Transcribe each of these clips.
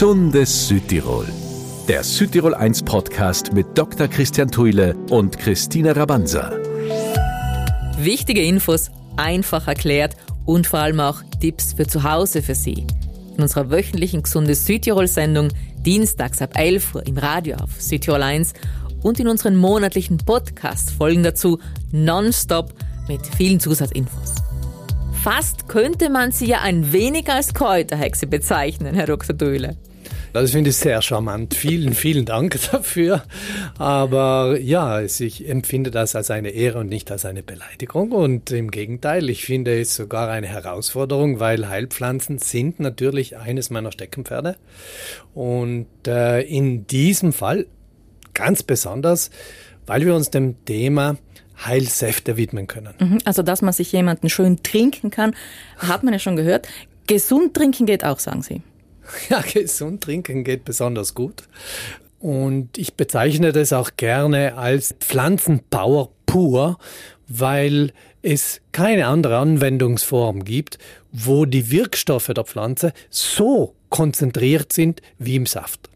Gesundes Südtirol. Der Südtirol 1 Podcast mit Dr. Christian Thuile und Christina Rabanza. Wichtige Infos einfach erklärt und vor allem auch Tipps für zu Hause für Sie. In unserer wöchentlichen Gesundes Südtirol Sendung dienstags ab 11 Uhr im Radio auf Südtirol 1 und in unseren monatlichen Podcast-Folgen dazu nonstop mit vielen Zusatzinfos. Fast könnte man sie ja ein wenig als Kräuterhexe bezeichnen, Herr Dr. Döhle. Das finde ich sehr charmant. Vielen, vielen Dank dafür. Aber ja, ich empfinde das als eine Ehre und nicht als eine Beleidigung. Und im Gegenteil, ich finde es sogar eine Herausforderung, weil Heilpflanzen sind natürlich eines meiner Steckenpferde. Und äh, in diesem Fall ganz besonders, weil wir uns dem Thema Heilsäfte widmen können. Mhm, also, dass man sich jemanden schön trinken kann, hat man ja schon gehört. Gesund trinken geht auch, sagen Sie. Ja, gesund trinken geht besonders gut. Und ich bezeichne das auch gerne als Pflanzenpower pur, weil es keine andere Anwendungsform gibt, wo die Wirkstoffe der Pflanze so konzentriert sind wie im Saft.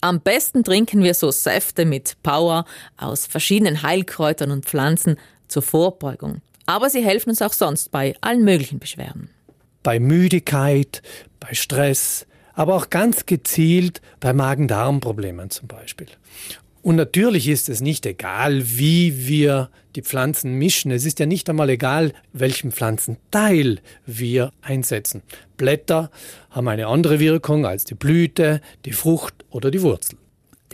Am besten trinken wir so Säfte mit Power aus verschiedenen Heilkräutern und Pflanzen zur Vorbeugung. Aber sie helfen uns auch sonst bei allen möglichen Beschwerden. Bei Müdigkeit, bei Stress, aber auch ganz gezielt bei Magen-Darm-Problemen zum Beispiel. Und natürlich ist es nicht egal, wie wir die Pflanzen mischen. Es ist ja nicht einmal egal, welchen Pflanzenteil wir einsetzen. Blätter haben eine andere Wirkung als die Blüte, die Frucht oder die Wurzel.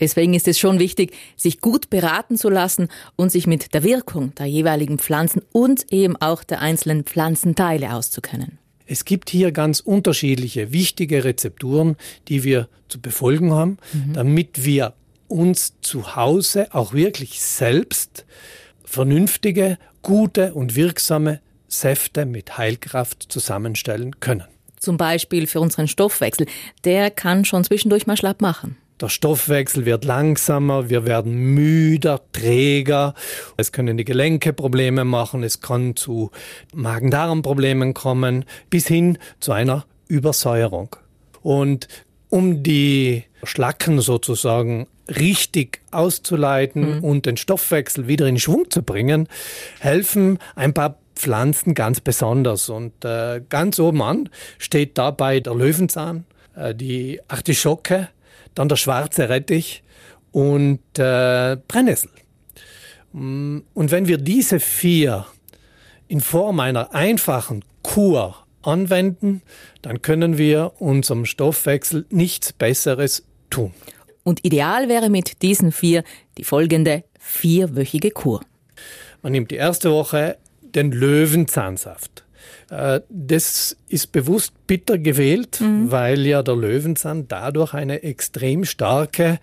Deswegen ist es schon wichtig, sich gut beraten zu lassen und sich mit der Wirkung der jeweiligen Pflanzen und eben auch der einzelnen Pflanzenteile auszukennen. Es gibt hier ganz unterschiedliche wichtige Rezepturen, die wir zu befolgen haben, mhm. damit wir uns zu Hause auch wirklich selbst vernünftige, gute und wirksame Säfte mit Heilkraft zusammenstellen können. Zum Beispiel für unseren Stoffwechsel. Der kann schon zwischendurch mal schlapp machen. Der Stoffwechsel wird langsamer, wir werden müder, träger. Es können die Gelenke Probleme machen, es kann zu Magen-Darm-Problemen kommen, bis hin zu einer Übersäuerung. Und um die Schlacken sozusagen richtig auszuleiten mhm. und den Stoffwechsel wieder in Schwung zu bringen, helfen ein paar Pflanzen ganz besonders. Und äh, ganz oben an steht dabei der Löwenzahn, äh, die Artischocke, dann der schwarze Rettich und äh, Brennnessel. Mm, und wenn wir diese vier in Form einer einfachen Kur anwenden, dann können wir unserem Stoffwechsel nichts Besseres tun. Und ideal wäre mit diesen vier die folgende vierwöchige Kur. Man nimmt die erste Woche den Löwenzahnsaft. Äh, das ist bewusst bitter gewählt, mhm. weil ja der Löwenzahn dadurch eine extrem starke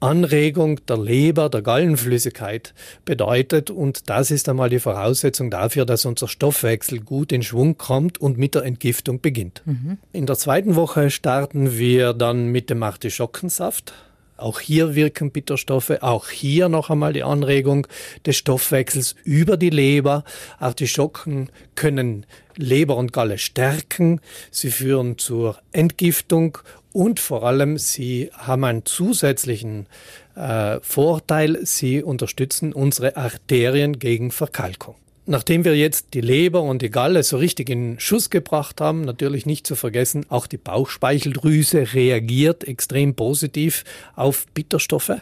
Anregung der Leber, der Gallenflüssigkeit bedeutet. Und das ist einmal die Voraussetzung dafür, dass unser Stoffwechsel gut in Schwung kommt und mit der Entgiftung beginnt. Mhm. In der zweiten Woche starten wir dann mit dem Artischockensaft. Auch hier wirken Bitterstoffe, auch hier noch einmal die Anregung des Stoffwechsels über die Leber. Artischocken können Leber und Galle stärken, sie führen zur Entgiftung und vor allem sie haben einen zusätzlichen äh, Vorteil, sie unterstützen unsere Arterien gegen Verkalkung. Nachdem wir jetzt die Leber und die Galle so richtig in Schuss gebracht haben, natürlich nicht zu vergessen, auch die Bauchspeicheldrüse reagiert extrem positiv auf Bitterstoffe,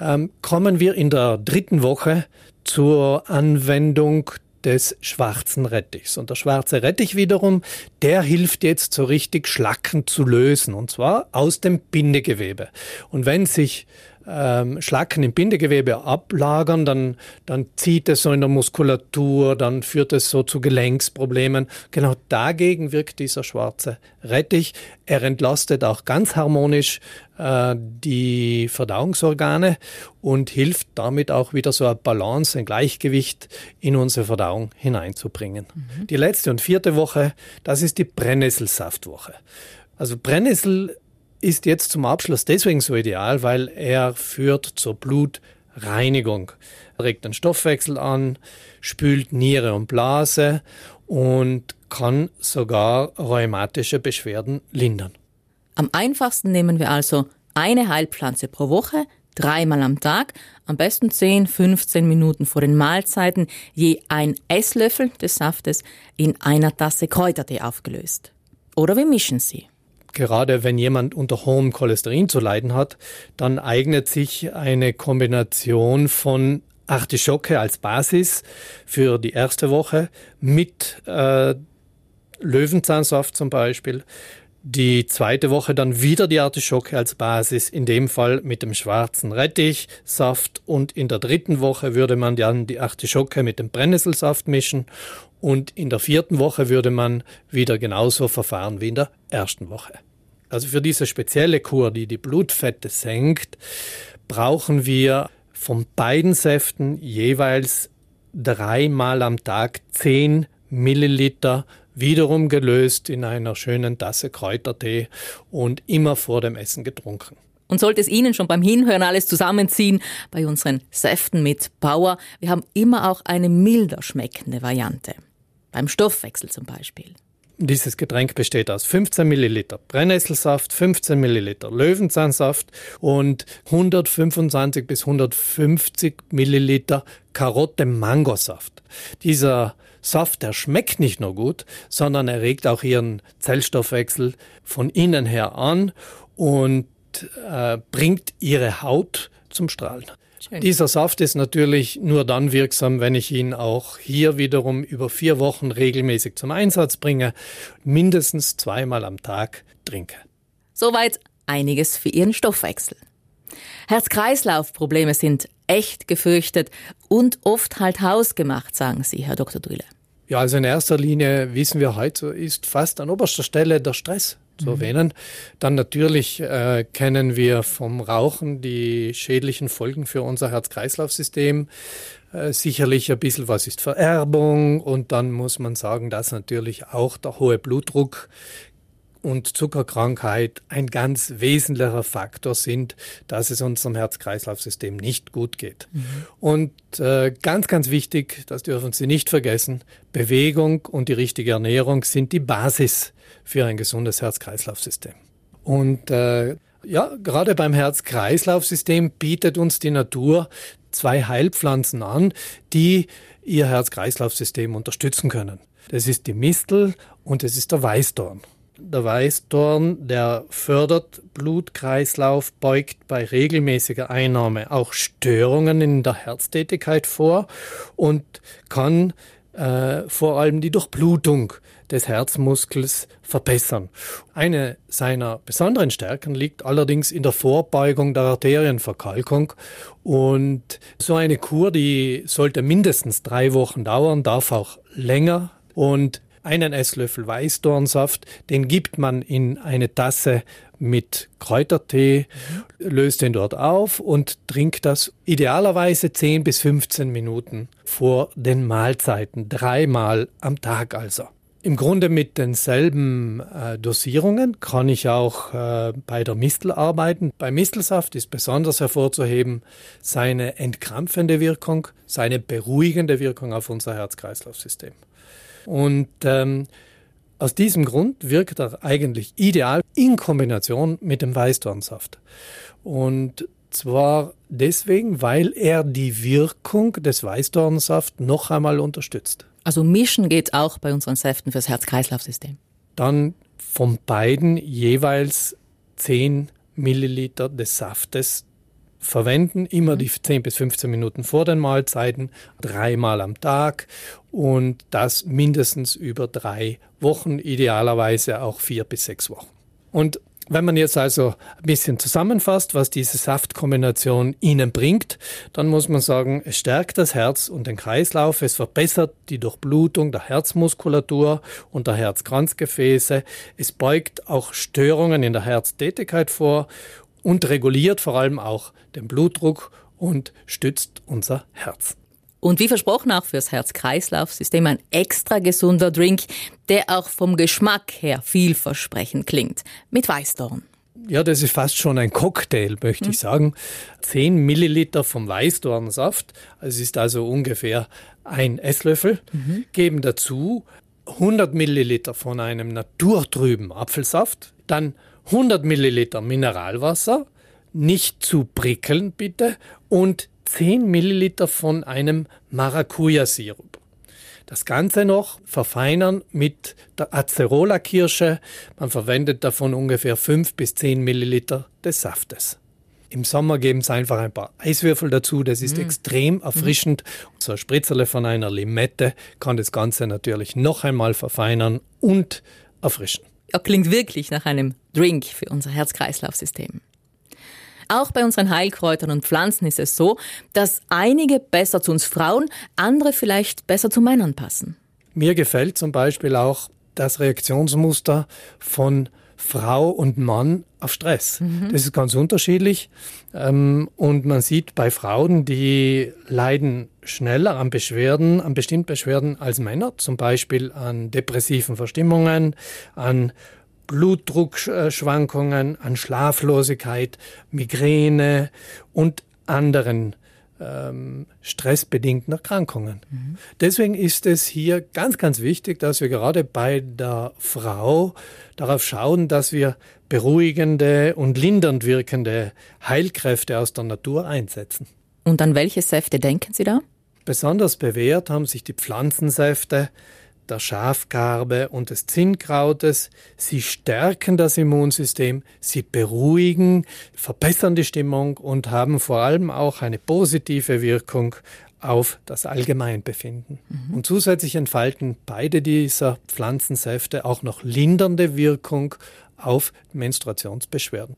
ähm, kommen wir in der dritten Woche zur Anwendung des schwarzen Rettichs. Und der schwarze Rettich wiederum, der hilft jetzt so richtig Schlacken zu lösen, und zwar aus dem Bindegewebe. Und wenn sich ähm, Schlacken im Bindegewebe ablagern, dann, dann zieht es so in der Muskulatur, dann führt es so zu Gelenksproblemen. Genau dagegen wirkt dieser schwarze Rettich. Er entlastet auch ganz harmonisch äh, die Verdauungsorgane und hilft damit auch wieder so eine Balance, ein Gleichgewicht in unsere Verdauung hineinzubringen. Mhm. Die letzte und vierte Woche, das ist die Brennnesselsaftwoche. Also Brennnessel ist jetzt zum Abschluss deswegen so ideal, weil er führt zur Blutreinigung. Er regt den Stoffwechsel an, spült Niere und Blase und kann sogar rheumatische Beschwerden lindern. Am einfachsten nehmen wir also eine Heilpflanze pro Woche, dreimal am Tag, am besten 10, 15 Minuten vor den Mahlzeiten, je ein Esslöffel des Saftes in einer Tasse Kräutertee aufgelöst. Oder wir mischen sie. Gerade wenn jemand unter hohem Cholesterin zu leiden hat, dann eignet sich eine Kombination von Artischocke als Basis für die erste Woche mit äh, Löwenzahnsaft zum Beispiel, die zweite Woche dann wieder die Artischocke als Basis, in dem Fall mit dem schwarzen Rettichsaft. Und in der dritten Woche würde man dann die Artischocke mit dem Brennnesselsaft mischen. Und in der vierten Woche würde man wieder genauso verfahren wie in der ersten Woche. Also für diese spezielle Kur, die die Blutfette senkt, brauchen wir von beiden Säften jeweils dreimal am Tag 10 Milliliter wiederum gelöst in einer schönen Tasse Kräutertee und immer vor dem Essen getrunken. Und sollte es Ihnen schon beim Hinhören alles zusammenziehen, bei unseren Säften mit Power, wir haben immer auch eine milder schmeckende Variante. Beim Stoffwechsel zum Beispiel. Dieses Getränk besteht aus 15 Milliliter Brennnesselsaft, 15 Milliliter Löwenzahnsaft und 125 bis 150 Milliliter Karotte-Mangosaft. Dieser Saft, der schmeckt nicht nur gut, sondern er regt auch ihren Zellstoffwechsel von innen her an und äh, bringt ihre Haut zum Strahlen. Schön. Dieser Saft ist natürlich nur dann wirksam, wenn ich ihn auch hier wiederum über vier Wochen regelmäßig zum Einsatz bringe, mindestens zweimal am Tag trinke. Soweit einiges für Ihren Stoffwechsel. Herz-Kreislauf-Probleme sind echt gefürchtet und oft halt hausgemacht, sagen Sie, Herr Dr. Drühle. Ja, also in erster Linie wissen wir heute, ist fast an oberster Stelle der Stress zu mhm. erwähnen. Dann natürlich äh, kennen wir vom Rauchen die schädlichen Folgen für unser Herz-Kreislauf-System. Äh, sicherlich ein bisschen was ist Vererbung und dann muss man sagen, dass natürlich auch der hohe Blutdruck und Zuckerkrankheit ein ganz wesentlicher Faktor sind, dass es unserem Herz-Kreislauf-System nicht gut geht. Mhm. Und äh, ganz, ganz wichtig, das dürfen Sie nicht vergessen, Bewegung und die richtige Ernährung sind die Basis für ein gesundes Herz-Kreislauf-System. Und äh, ja, gerade beim Herz-Kreislauf-System bietet uns die Natur zwei Heilpflanzen an, die ihr Herz-Kreislauf-System unterstützen können. Das ist die Mistel und es ist der Weißdorn. Der Weißdorn, der fördert Blutkreislauf, beugt bei regelmäßiger Einnahme auch Störungen in der Herztätigkeit vor und kann äh, vor allem die Durchblutung des Herzmuskels verbessern. Eine seiner besonderen Stärken liegt allerdings in der Vorbeugung der Arterienverkalkung. Und so eine Kur, die sollte mindestens drei Wochen dauern, darf auch länger. Und einen Esslöffel Weißdornsaft, den gibt man in eine Tasse mit Kräutertee, mhm. löst den dort auf und trinkt das idealerweise 10 bis 15 Minuten vor den Mahlzeiten, dreimal am Tag also. Im Grunde mit denselben äh, Dosierungen kann ich auch äh, bei der Mistel arbeiten. Bei Mistelsaft ist besonders hervorzuheben seine entkrampfende Wirkung, seine beruhigende Wirkung auf unser Herz-Kreislauf-System. Und ähm, aus diesem Grund wirkt er eigentlich ideal in Kombination mit dem Weißdornsaft. Und zwar deswegen, weil er die Wirkung des Weißdornsafts noch einmal unterstützt. Also mischen geht auch bei unseren Säften fürs Herz-Kreislauf-System. Dann von beiden jeweils 10 Milliliter des Saftes verwenden, immer mhm. die 10 bis 15 Minuten vor den Mahlzeiten, dreimal am Tag und das mindestens über drei Wochen, idealerweise auch vier bis sechs Wochen. Und wenn man jetzt also ein bisschen zusammenfasst, was diese Saftkombination Ihnen bringt, dann muss man sagen, es stärkt das Herz und den Kreislauf, es verbessert die Durchblutung der Herzmuskulatur und der Herzkranzgefäße, es beugt auch Störungen in der Herztätigkeit vor und reguliert vor allem auch den Blutdruck und stützt unser Herz. Und wie versprochen auch fürs Herz-Kreislauf-System ein extra gesunder Drink, der auch vom Geschmack her vielversprechend klingt. Mit Weißdorn. Ja, das ist fast schon ein Cocktail, möchte mhm. ich sagen. 10 Milliliter vom Weißdornsaft, es ist also ungefähr ein Esslöffel, mhm. geben dazu 100 Milliliter von einem naturtrüben Apfelsaft, dann 100 Milliliter Mineralwasser, nicht zu prickeln bitte, und 10 Milliliter von einem Maracuja-Sirup. Das Ganze noch verfeinern mit der Acerola-Kirsche. Man verwendet davon ungefähr 5 bis 10 Milliliter des Saftes. Im Sommer geben sie einfach ein paar Eiswürfel dazu. Das ist mm. extrem erfrischend. Mm. So ein Spritzerle von einer Limette kann das Ganze natürlich noch einmal verfeinern und erfrischen. Er klingt wirklich nach einem Drink für unser Herz-Kreislauf-System. Auch bei unseren Heilkräutern und Pflanzen ist es so, dass einige besser zu uns Frauen, andere vielleicht besser zu Männern passen. Mir gefällt zum Beispiel auch das Reaktionsmuster von Frau und Mann auf Stress. Mhm. Das ist ganz unterschiedlich. Ähm, und man sieht bei Frauen, die leiden schneller an Beschwerden, an bestimmten Beschwerden als Männer, zum Beispiel an depressiven Verstimmungen, an Blutdruckschwankungen, an Schlaflosigkeit, Migräne und anderen ähm, stressbedingten Erkrankungen. Mhm. Deswegen ist es hier ganz, ganz wichtig, dass wir gerade bei der Frau darauf schauen, dass wir beruhigende und lindernd wirkende Heilkräfte aus der Natur einsetzen. Und an welche Säfte denken Sie da? Besonders bewährt haben sich die Pflanzensäfte der Schafgarbe und des Zinnkrautes. Sie stärken das Immunsystem, sie beruhigen, verbessern die Stimmung und haben vor allem auch eine positive Wirkung auf das Allgemeinbefinden. Mhm. Und zusätzlich entfalten beide dieser Pflanzensäfte auch noch lindernde Wirkung auf Menstruationsbeschwerden.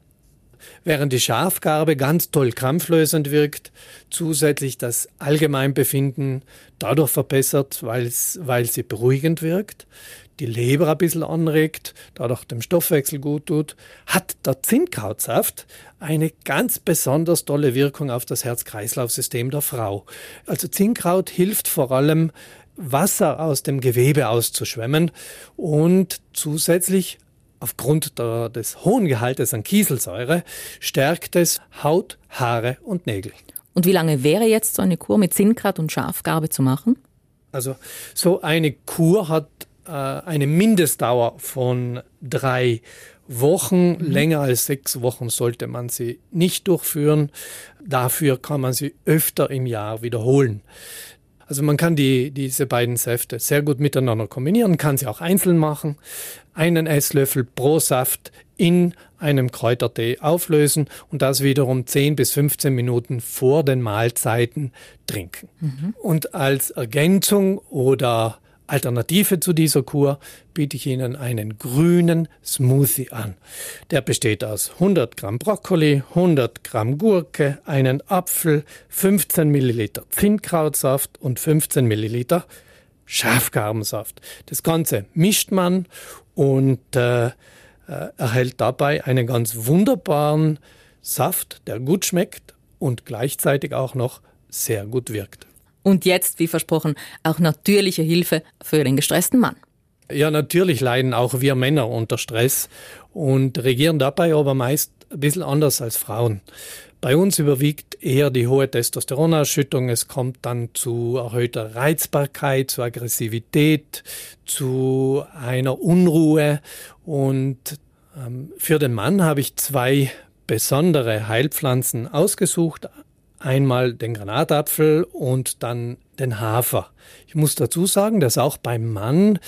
Während die Schafgarbe ganz toll krampflösend wirkt, zusätzlich das Allgemeinbefinden dadurch verbessert, weil sie beruhigend wirkt, die Leber ein bisschen anregt, dadurch dem Stoffwechsel gut tut, hat der Zinnkrautsaft eine ganz besonders tolle Wirkung auf das Herz-Kreislauf-System der Frau. Also Zinnkraut hilft vor allem, Wasser aus dem Gewebe auszuschwemmen und zusätzlich Aufgrund der, des hohen Gehaltes an Kieselsäure stärkt es Haut, Haare und Nägel. Und wie lange wäre jetzt so eine Kur mit Zinnkraut und Schafgarbe zu machen? Also so eine Kur hat äh, eine Mindestdauer von drei Wochen. Mhm. Länger als sechs Wochen sollte man sie nicht durchführen. Dafür kann man sie öfter im Jahr wiederholen. Also man kann die, diese beiden Säfte sehr gut miteinander kombinieren, kann sie auch einzeln machen. Einen Esslöffel pro Saft in einem Kräutertee auflösen und das wiederum 10 bis 15 Minuten vor den Mahlzeiten trinken. Mhm. Und als Ergänzung oder Alternative zu dieser Kur biete ich Ihnen einen grünen Smoothie an. Der besteht aus 100 Gramm Brokkoli, 100 Gramm Gurke, einen Apfel, 15 Milliliter Zinnkrautsaft und 15 Milliliter Schafgarbensaft. Das Ganze mischt man und äh, äh, erhält dabei einen ganz wunderbaren Saft, der gut schmeckt und gleichzeitig auch noch sehr gut wirkt. Und jetzt, wie versprochen, auch natürliche Hilfe für den gestressten Mann. Ja, natürlich leiden auch wir Männer unter Stress und regieren dabei aber meist ein bisschen anders als Frauen. Bei uns überwiegt eher die hohe Testosteronausschüttung. Es kommt dann zu erhöhter Reizbarkeit, zu Aggressivität, zu einer Unruhe. Und ähm, für den Mann habe ich zwei besondere Heilpflanzen ausgesucht einmal den Granatapfel und dann den Hafer. Ich muss dazu sagen, dass auch beim Mann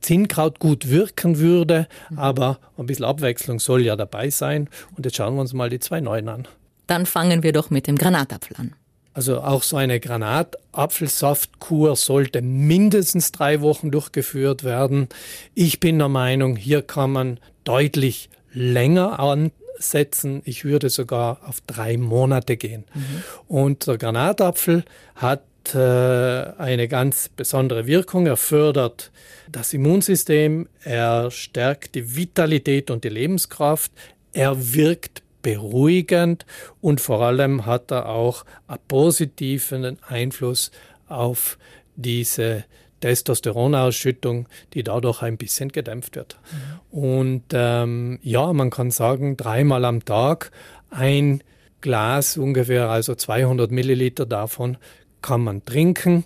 Zinnkraut gut wirken würde, mhm. aber ein bisschen Abwechslung soll ja dabei sein. Und jetzt schauen wir uns mal die zwei neuen an. Dann fangen wir doch mit dem Granatapfel an. Also auch so eine Granatapfelsaftkur sollte mindestens drei Wochen durchgeführt werden. Ich bin der Meinung, hier kann man deutlich länger an, setzen. Ich würde sogar auf drei Monate gehen. Mhm. Und der Granatapfel hat äh, eine ganz besondere Wirkung. Er fördert das Immunsystem, er stärkt die Vitalität und die Lebenskraft, er wirkt beruhigend und vor allem hat er auch einen positiven Einfluss auf diese Testosteronausschüttung, die dadurch ein bisschen gedämpft wird. Mhm. Und ähm, ja, man kann sagen, dreimal am Tag ein Glas ungefähr, also 200 Milliliter davon kann man trinken.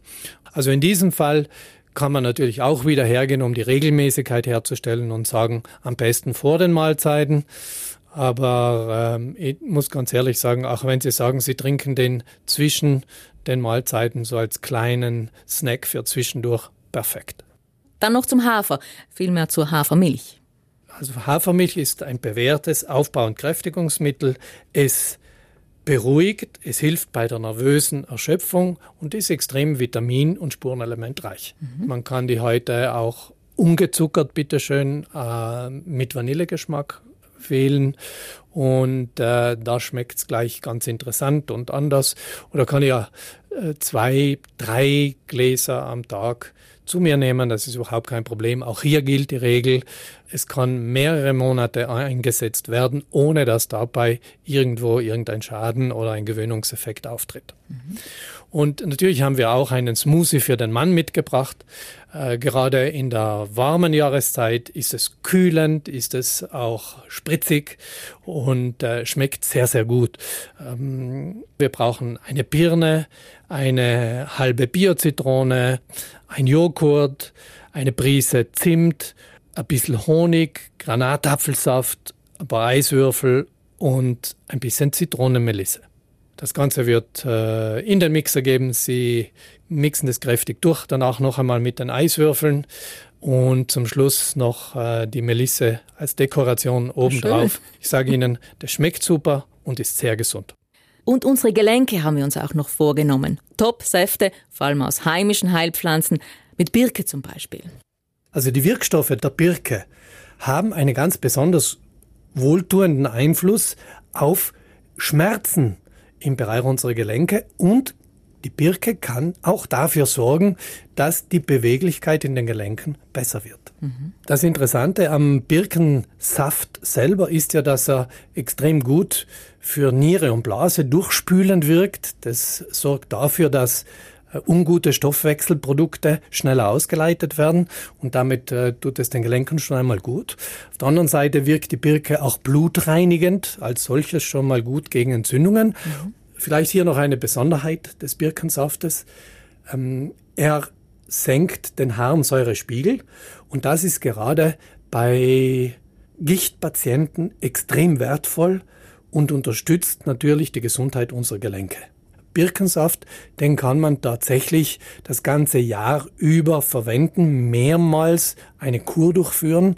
Also in diesem Fall kann man natürlich auch wieder hergehen, um die Regelmäßigkeit herzustellen und sagen, am besten vor den Mahlzeiten. Aber ähm, ich muss ganz ehrlich sagen, auch wenn Sie sagen, Sie trinken den zwischen den Mahlzeiten so als kleinen Snack für zwischendurch, perfekt. Dann noch zum Hafer, vielmehr zur Hafermilch. Also Hafermilch ist ein bewährtes Aufbau- und Kräftigungsmittel. Es beruhigt, es hilft bei der nervösen Erschöpfung und ist extrem vitamin- und spurenelementreich. Mhm. Man kann die heute auch ungezuckert, bitteschön, äh, mit Vanillegeschmack wählen und äh, da schmeckt es gleich ganz interessant und anders. Oder kann ich ja äh, zwei, drei Gläser am Tag zu mir nehmen. Das ist überhaupt kein Problem. Auch hier gilt die Regel, es kann mehrere Monate eingesetzt werden, ohne dass dabei irgendwo irgendein Schaden oder ein Gewöhnungseffekt auftritt. Mhm. Und natürlich haben wir auch einen Smoothie für den Mann mitgebracht. Äh, gerade in der warmen Jahreszeit ist es kühlend, ist es auch spritzig und äh, schmeckt sehr, sehr gut. Ähm, wir brauchen eine Birne, eine halbe Biozitrone, ein Joghurt, eine Prise Zimt, ein bisschen Honig, Granatapfelsaft, ein paar Eiswürfel und ein bisschen Zitronenmelisse. Das Ganze wird äh, in den Mixer geben. Sie mixen das kräftig durch, danach noch einmal mit den Eiswürfeln und zum Schluss noch äh, die Melisse als Dekoration obendrauf. Ich sage Ihnen, das schmeckt super und ist sehr gesund. Und unsere Gelenke haben wir uns auch noch vorgenommen. Top-Säfte, vor allem aus heimischen Heilpflanzen, mit Birke zum Beispiel. Also die Wirkstoffe der Birke haben einen ganz besonders wohltuenden Einfluss auf Schmerzen im Bereich unserer Gelenke und die Birke kann auch dafür sorgen, dass die Beweglichkeit in den Gelenken besser wird. Mhm. Das Interessante am Birkensaft selber ist ja, dass er extrem gut für Niere und Blase durchspülend wirkt. Das sorgt dafür, dass ungute Stoffwechselprodukte schneller ausgeleitet werden und damit äh, tut es den Gelenken schon einmal gut. Auf der anderen Seite wirkt die Birke auch blutreinigend, als solches schon mal gut gegen Entzündungen. Mhm. Vielleicht hier noch eine Besonderheit des Birkensaftes. Ähm, er senkt den Harnsäurespiegel und das ist gerade bei Gichtpatienten extrem wertvoll und unterstützt natürlich die Gesundheit unserer Gelenke. Birkensaft, den kann man tatsächlich das ganze Jahr über verwenden, mehrmals eine Kur durchführen,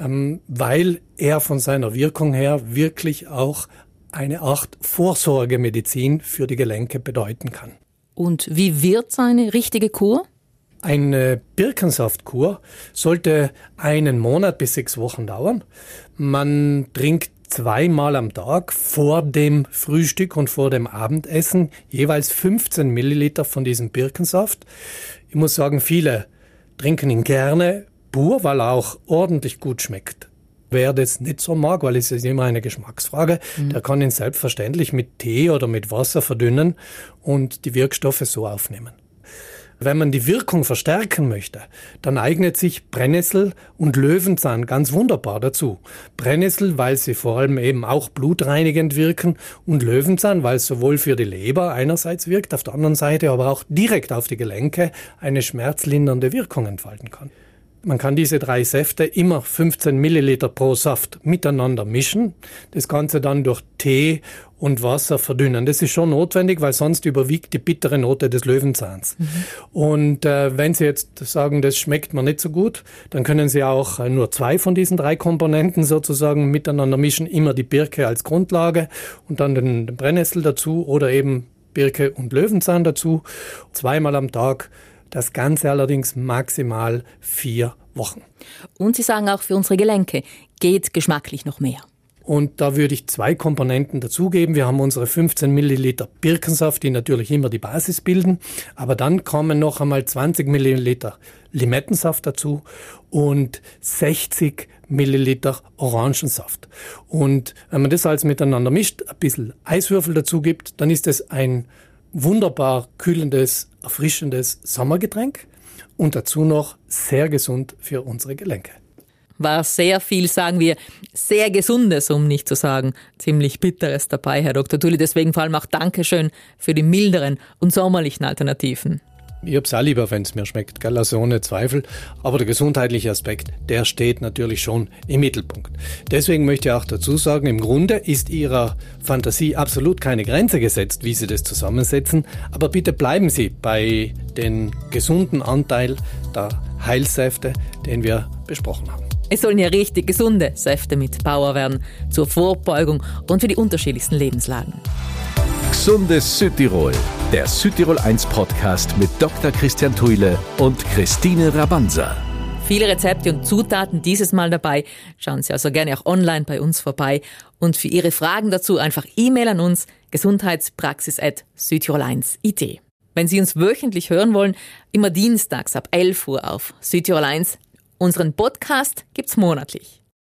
ähm, weil er von seiner Wirkung her wirklich auch eine Art Vorsorgemedizin für die Gelenke bedeuten kann. Und wie wird seine richtige Kur? Eine Birkensaftkur sollte einen Monat bis sechs Wochen dauern. Man trinkt zweimal am Tag vor dem Frühstück und vor dem Abendessen jeweils 15 Milliliter von diesem Birkensaft. Ich muss sagen, viele trinken ihn gerne pur, weil er auch ordentlich gut schmeckt. Wer das nicht so mag, weil es ist immer eine Geschmacksfrage, mhm. der kann ihn selbstverständlich mit Tee oder mit Wasser verdünnen und die Wirkstoffe so aufnehmen. Wenn man die Wirkung verstärken möchte, dann eignet sich Brennnessel und Löwenzahn ganz wunderbar dazu. Brennnessel, weil sie vor allem eben auch blutreinigend wirken und Löwenzahn, weil es sowohl für die Leber einerseits wirkt, auf der anderen Seite aber auch direkt auf die Gelenke eine schmerzlindernde Wirkung entfalten kann. Man kann diese drei Säfte immer 15 Milliliter pro Saft miteinander mischen, das Ganze dann durch Tee und Wasser verdünnen. Das ist schon notwendig, weil sonst überwiegt die bittere Note des Löwenzahns. Mhm. Und äh, wenn Sie jetzt sagen, das schmeckt mir nicht so gut, dann können Sie auch äh, nur zwei von diesen drei Komponenten sozusagen miteinander mischen, immer die Birke als Grundlage und dann den, den Brennnessel dazu oder eben Birke und Löwenzahn dazu, zweimal am Tag das Ganze allerdings maximal vier Wochen. Und Sie sagen auch für unsere Gelenke geht geschmacklich noch mehr. Und da würde ich zwei Komponenten dazugeben. Wir haben unsere 15 Milliliter Birkensaft, die natürlich immer die Basis bilden. Aber dann kommen noch einmal 20 Milliliter Limettensaft dazu und 60 Milliliter Orangensaft. Und wenn man das alles miteinander mischt, ein bisschen Eiswürfel dazu gibt, dann ist es ein wunderbar kühlendes, erfrischendes Sommergetränk und dazu noch sehr gesund für unsere Gelenke. War sehr viel, sagen wir, sehr Gesundes, um nicht zu sagen, ziemlich Bitteres dabei, Herr Dr. Tulli. Deswegen vor allem auch Dankeschön für die milderen und sommerlichen Alternativen. Ich hab's auch lieber, wenn's mir schmeckt, gell? also ohne Zweifel. Aber der gesundheitliche Aspekt, der steht natürlich schon im Mittelpunkt. Deswegen möchte ich auch dazu sagen, im Grunde ist Ihrer Fantasie absolut keine Grenze gesetzt, wie Sie das zusammensetzen. Aber bitte bleiben Sie bei den gesunden Anteil der Heilsäfte, den wir besprochen haben. Es sollen ja richtig gesunde Säfte mit Power werden, zur Vorbeugung und für die unterschiedlichsten Lebenslagen. Gesundes Südtirol, der Südtirol 1 Podcast mit Dr. Christian Thuile und Christine Rabanza. Viele Rezepte und Zutaten dieses Mal dabei. Schauen Sie also gerne auch online bei uns vorbei. Und für Ihre Fragen dazu einfach E-Mail an uns gesundheitspraxis.südtirol1.it. Wenn Sie uns wöchentlich hören wollen, immer dienstags ab 11 Uhr auf Südtirol 1. Unseren Podcast gibt's monatlich.